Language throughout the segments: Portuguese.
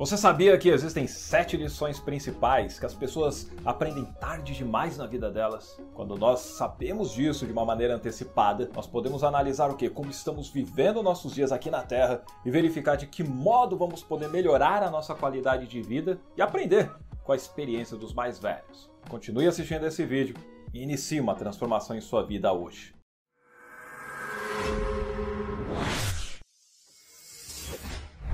Você sabia que existem sete lições principais que as pessoas aprendem tarde demais na vida delas? Quando nós sabemos disso de uma maneira antecipada, nós podemos analisar o que? Como estamos vivendo nossos dias aqui na Terra e verificar de que modo vamos poder melhorar a nossa qualidade de vida e aprender com a experiência dos mais velhos. Continue assistindo esse vídeo e inicie uma transformação em sua vida hoje.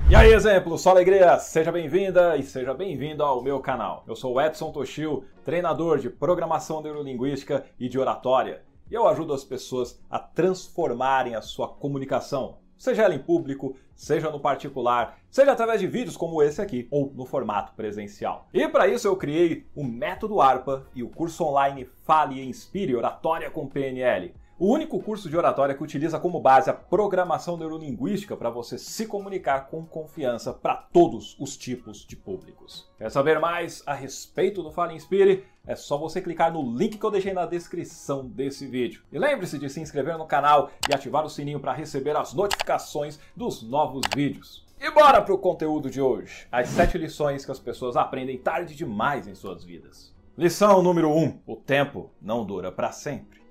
E aí, exemplo, só alegria! Seja bem-vinda e seja bem-vindo ao meu canal. Eu sou Edson Toshio, treinador de programação neurolinguística e de oratória, e eu ajudo as pessoas a transformarem a sua comunicação, seja ela em público, seja no particular, seja através de vídeos como esse aqui ou no formato presencial. E para isso eu criei o Método ARPA e o curso online Fale e Inspire Oratória com PNL o único curso de oratória que utiliza como base a programação neurolinguística para você se comunicar com confiança para todos os tipos de públicos. Quer saber mais a respeito do Fala Inspire? É só você clicar no link que eu deixei na descrição desse vídeo. E lembre-se de se inscrever no canal e ativar o sininho para receber as notificações dos novos vídeos. E bora pro conteúdo de hoje. As 7 lições que as pessoas aprendem tarde demais em suas vidas. Lição número 1: um, O tempo não dura para sempre.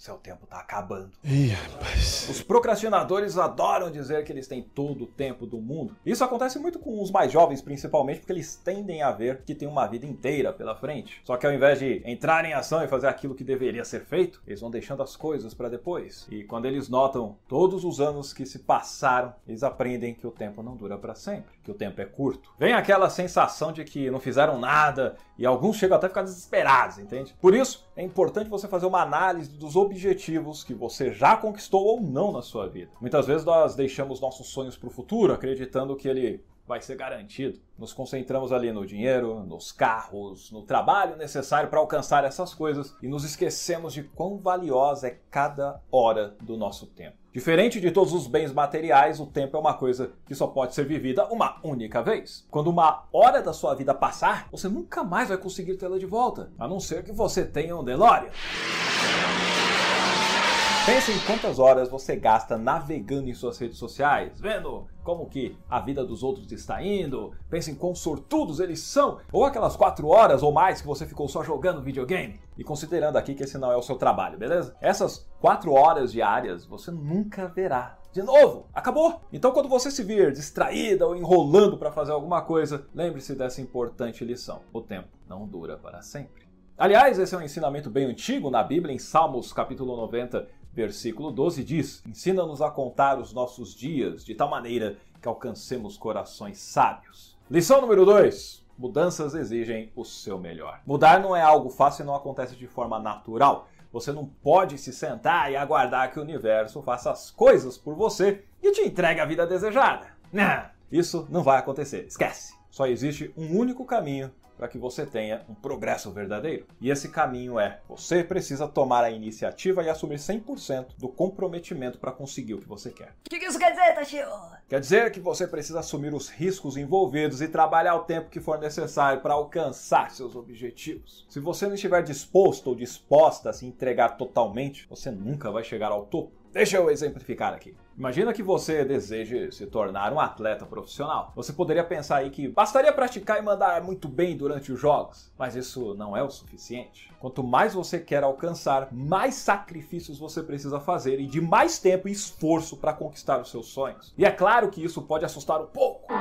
Seu tempo tá acabando. Ih, rapaz. Os procrastinadores adoram dizer que eles têm todo o tempo do mundo. Isso acontece muito com os mais jovens, principalmente, porque eles tendem a ver que tem uma vida inteira pela frente. Só que ao invés de entrar em ação e fazer aquilo que deveria ser feito, eles vão deixando as coisas para depois. E quando eles notam todos os anos que se passaram, eles aprendem que o tempo não dura para sempre, que o tempo é curto. Vem aquela sensação de que não fizeram nada e alguns chegam até a ficar desesperados, entende? Por isso, é importante você fazer uma análise dos objetivos que você já conquistou ou não na sua vida. Muitas vezes nós deixamos nossos sonhos para o futuro acreditando que ele vai ser garantido. Nos concentramos ali no dinheiro, nos carros, no trabalho necessário para alcançar essas coisas e nos esquecemos de quão valiosa é cada hora do nosso tempo. Diferente de todos os bens materiais, o tempo é uma coisa que só pode ser vivida uma única vez. Quando uma hora da sua vida passar, você nunca mais vai conseguir tê-la de volta, a não ser que você tenha um DeLorean. Pense em quantas horas você gasta navegando em suas redes sociais, vendo como que a vida dos outros está indo, pense em quão sortudos eles são, ou aquelas 4 horas ou mais que você ficou só jogando videogame. E considerando aqui que esse não é o seu trabalho, beleza? Essas 4 horas diárias você nunca verá de novo, acabou. Então, quando você se vir distraída ou enrolando para fazer alguma coisa, lembre-se dessa importante lição: o tempo não dura para sempre. Aliás, esse é um ensinamento bem antigo na Bíblia, em Salmos capítulo 90, versículo 12 diz: Ensina-nos a contar os nossos dias de tal maneira que alcancemos corações sábios. Lição número 2: Mudanças exigem o seu melhor. Mudar não é algo fácil e não acontece de forma natural. Você não pode se sentar e aguardar que o universo faça as coisas por você e te entregue a vida desejada. Não, isso não vai acontecer. Esquece. Só existe um único caminho para que você tenha um progresso verdadeiro. E esse caminho é: você precisa tomar a iniciativa e assumir 100% do comprometimento para conseguir o que você quer. O que, que isso quer dizer, Tachio? Quer dizer que você precisa assumir os riscos envolvidos e trabalhar o tempo que for necessário para alcançar seus objetivos. Se você não estiver disposto ou disposta a se entregar totalmente, você nunca vai chegar ao topo. Deixa eu exemplificar aqui. Imagina que você deseje se tornar um atleta profissional. Você poderia pensar aí que bastaria praticar e mandar muito bem durante os jogos, mas isso não é o suficiente. Quanto mais você quer alcançar, mais sacrifícios você precisa fazer e de mais tempo e esforço para conquistar os seus sonhos. E é claro que isso pode assustar um pouco.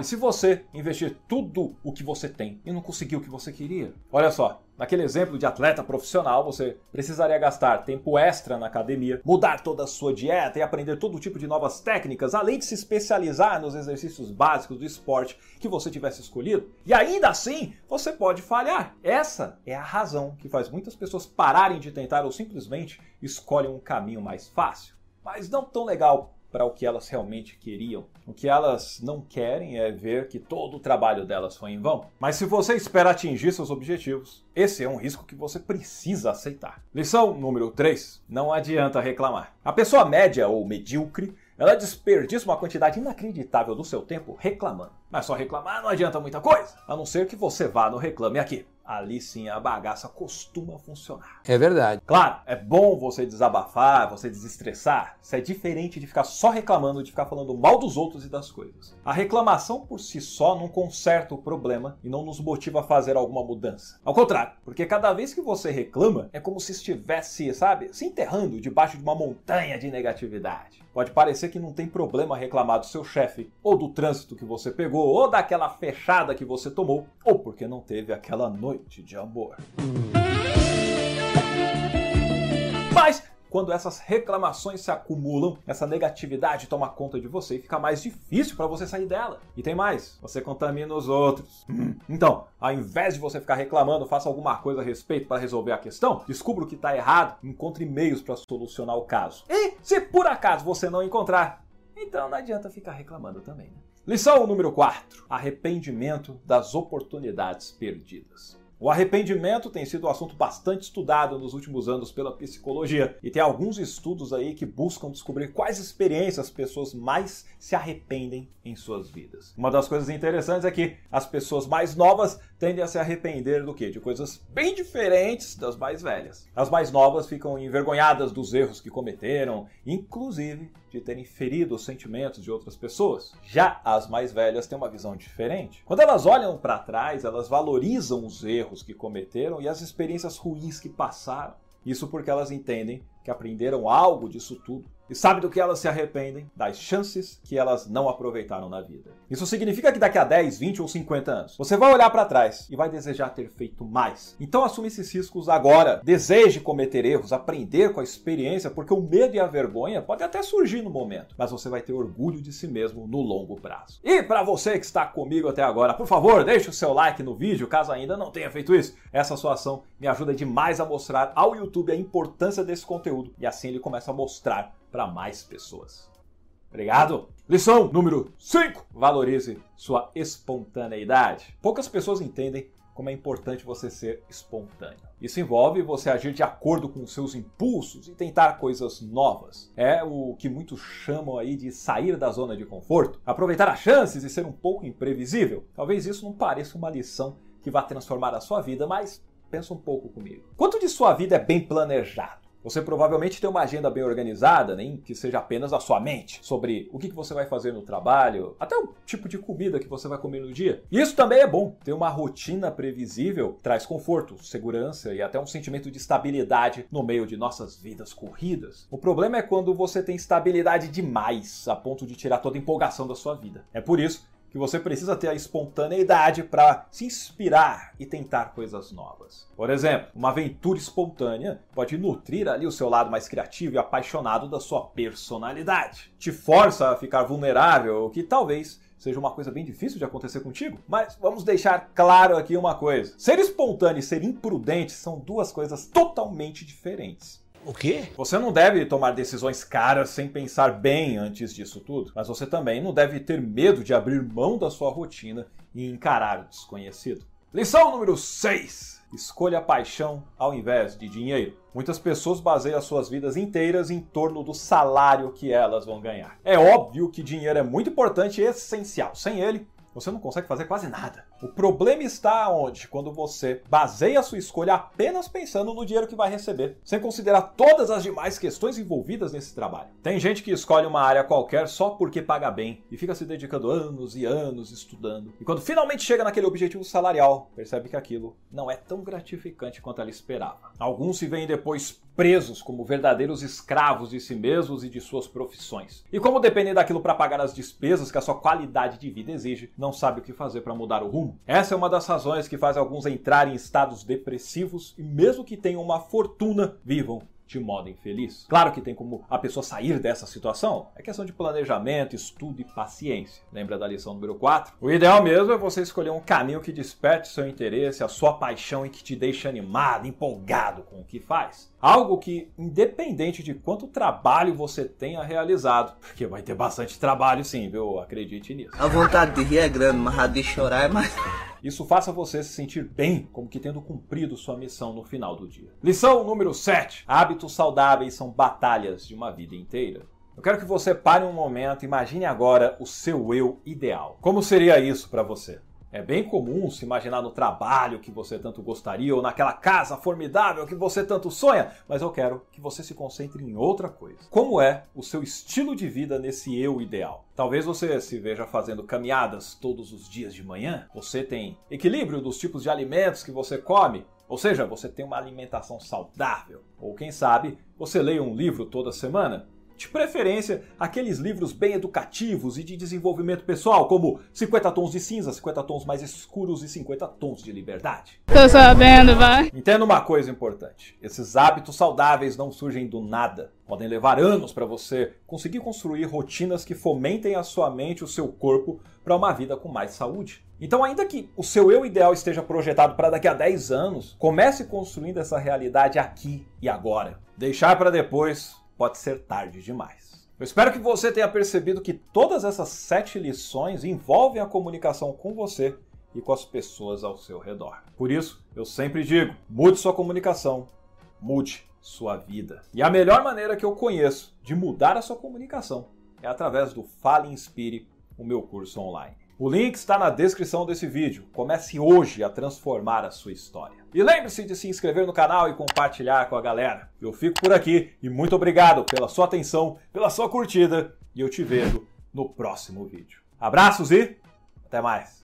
E se você investir tudo o que você tem e não conseguir o que você queria? Olha só, Naquele exemplo de atleta profissional, você precisaria gastar tempo extra na academia, mudar toda a sua dieta e aprender todo tipo de novas técnicas, além de se especializar nos exercícios básicos do esporte que você tivesse escolhido. E ainda assim, você pode falhar. Essa é a razão que faz muitas pessoas pararem de tentar ou simplesmente escolhem um caminho mais fácil, mas não tão legal para o que elas realmente queriam. O que elas não querem é ver que todo o trabalho delas foi em vão. Mas se você espera atingir seus objetivos, esse é um risco que você precisa aceitar. Lição número 3: não adianta reclamar. A pessoa média ou medíocre ela desperdiça uma quantidade inacreditável do seu tempo reclamando. Mas só reclamar não adianta muita coisa, a não ser que você vá no Reclame Aqui. Ali sim a bagaça costuma funcionar. É verdade. Claro, é bom você desabafar, você desestressar. Isso é diferente de ficar só reclamando, de ficar falando mal dos outros e das coisas. A reclamação por si só não conserta o problema e não nos motiva a fazer alguma mudança. Ao contrário, porque cada vez que você reclama, é como se estivesse, sabe, se enterrando debaixo de uma montanha de negatividade. Pode parecer que não tem problema reclamar do seu chefe, ou do trânsito que você pegou, ou daquela fechada que você tomou, ou porque não teve aquela noite de amor. Mas quando essas reclamações se acumulam, essa negatividade toma conta de você e fica mais difícil para você sair dela. E tem mais, você contamina os outros. Hum. Então, ao invés de você ficar reclamando, faça alguma coisa a respeito para resolver a questão, descubra o que está errado, encontre meios para solucionar o caso. E se por acaso você não encontrar, então não adianta ficar reclamando também. Né? Lição número 4: Arrependimento das oportunidades perdidas. O arrependimento tem sido um assunto bastante estudado nos últimos anos pela psicologia e tem alguns estudos aí que buscam descobrir quais experiências as pessoas mais se arrependem em suas vidas. Uma das coisas interessantes é que as pessoas mais novas tendem a se arrepender do que? De coisas bem diferentes das mais velhas. As mais novas ficam envergonhadas dos erros que cometeram, inclusive de terem ferido os sentimentos de outras pessoas. Já as mais velhas têm uma visão diferente. Quando elas olham para trás, elas valorizam os erros que cometeram e as experiências ruins que passaram. Isso porque elas entendem que aprenderam algo disso tudo e sabe do que elas se arrependem? Das chances que elas não aproveitaram na vida. Isso significa que daqui a 10, 20 ou 50 anos, você vai olhar para trás e vai desejar ter feito mais. Então assume esses riscos agora. Deseje cometer erros, aprender com a experiência, porque o medo e a vergonha podem até surgir no momento, mas você vai ter orgulho de si mesmo no longo prazo. E para você que está comigo até agora, por favor, deixe o seu like no vídeo, caso ainda não tenha feito isso. Essa sua ação me ajuda demais a mostrar ao YouTube a importância desse conteúdo e assim ele começa a mostrar para mais pessoas. Obrigado! Lição número 5: Valorize sua espontaneidade. Poucas pessoas entendem como é importante você ser espontâneo. Isso envolve você agir de acordo com seus impulsos e tentar coisas novas. É o que muitos chamam aí de sair da zona de conforto, aproveitar as chances e ser um pouco imprevisível. Talvez isso não pareça uma lição que vá transformar a sua vida, mas pensa um pouco comigo. Quanto de sua vida é bem planejado? Você provavelmente tem uma agenda bem organizada, nem que seja apenas a sua mente, sobre o que você vai fazer no trabalho, até o tipo de comida que você vai comer no dia. Isso também é bom. Ter uma rotina previsível traz conforto, segurança e até um sentimento de estabilidade no meio de nossas vidas corridas. O problema é quando você tem estabilidade demais, a ponto de tirar toda a empolgação da sua vida. É por isso que você precisa ter a espontaneidade para se inspirar e tentar coisas novas. Por exemplo, uma aventura espontânea pode nutrir ali o seu lado mais criativo e apaixonado da sua personalidade. Te força a ficar vulnerável, o que talvez seja uma coisa bem difícil de acontecer contigo. Mas vamos deixar claro aqui uma coisa: ser espontâneo e ser imprudente são duas coisas totalmente diferentes. O quê? Você não deve tomar decisões caras sem pensar bem antes disso tudo, mas você também não deve ter medo de abrir mão da sua rotina e encarar o desconhecido. Lição número 6. Escolha paixão ao invés de dinheiro. Muitas pessoas baseiam suas vidas inteiras em torno do salário que elas vão ganhar. É óbvio que dinheiro é muito importante e essencial. Sem ele, você não consegue fazer quase nada. O problema está onde? Quando você baseia a sua escolha apenas pensando no dinheiro que vai receber, sem considerar todas as demais questões envolvidas nesse trabalho. Tem gente que escolhe uma área qualquer só porque paga bem e fica se dedicando anos e anos estudando. E quando finalmente chega naquele objetivo salarial, percebe que aquilo não é tão gratificante quanto ela esperava. Alguns se veem depois presos como verdadeiros escravos de si mesmos e de suas profissões. E como dependem daquilo para pagar as despesas que a sua qualidade de vida exige, não sabe o que fazer para mudar o rumo. Essa é uma das razões que faz alguns entrarem em estados depressivos e mesmo que tenham uma fortuna, vivam de modo infeliz. Claro que tem como a pessoa sair dessa situação. É questão de planejamento, estudo e paciência. Lembra da lição número 4? O ideal mesmo é você escolher um caminho que desperte seu interesse, a sua paixão e que te deixe animado, empolgado com o que faz. Algo que, independente de quanto trabalho você tenha realizado, porque vai ter bastante trabalho sim, viu? Acredite nisso. A vontade de rir é grande, mas a de chorar é mais. Isso faça você se sentir bem, como que tendo cumprido sua missão no final do dia. Lição número 7. Hábitos saudáveis são batalhas de uma vida inteira. Eu quero que você pare um momento, imagine agora o seu eu ideal. Como seria isso para você? É bem comum se imaginar no trabalho que você tanto gostaria ou naquela casa formidável que você tanto sonha, mas eu quero que você se concentre em outra coisa. Como é o seu estilo de vida nesse eu ideal? Talvez você se veja fazendo caminhadas todos os dias de manhã, você tem equilíbrio dos tipos de alimentos que você come, ou seja, você tem uma alimentação saudável. Ou quem sabe, você leia um livro toda semana. De preferência, aqueles livros bem educativos e de desenvolvimento pessoal, como 50 tons de cinza, 50 tons mais escuros e 50 tons de liberdade. Tô sabendo, vai. Entenda uma coisa importante: esses hábitos saudáveis não surgem do nada. Podem levar anos para você conseguir construir rotinas que fomentem a sua mente e o seu corpo para uma vida com mais saúde. Então, ainda que o seu eu ideal esteja projetado para daqui a 10 anos, comece construindo essa realidade aqui e agora. Deixar para depois pode ser tarde demais. Eu espero que você tenha percebido que todas essas sete lições envolvem a comunicação com você e com as pessoas ao seu redor. Por isso, eu sempre digo: mude sua comunicação, mude sua vida. E a melhor maneira que eu conheço de mudar a sua comunicação é através do Fale Inspire, o meu curso online. O link está na descrição desse vídeo. Comece hoje a transformar a sua história. E lembre-se de se inscrever no canal e compartilhar com a galera. Eu fico por aqui e muito obrigado pela sua atenção, pela sua curtida e eu te vejo no próximo vídeo. Abraços e até mais!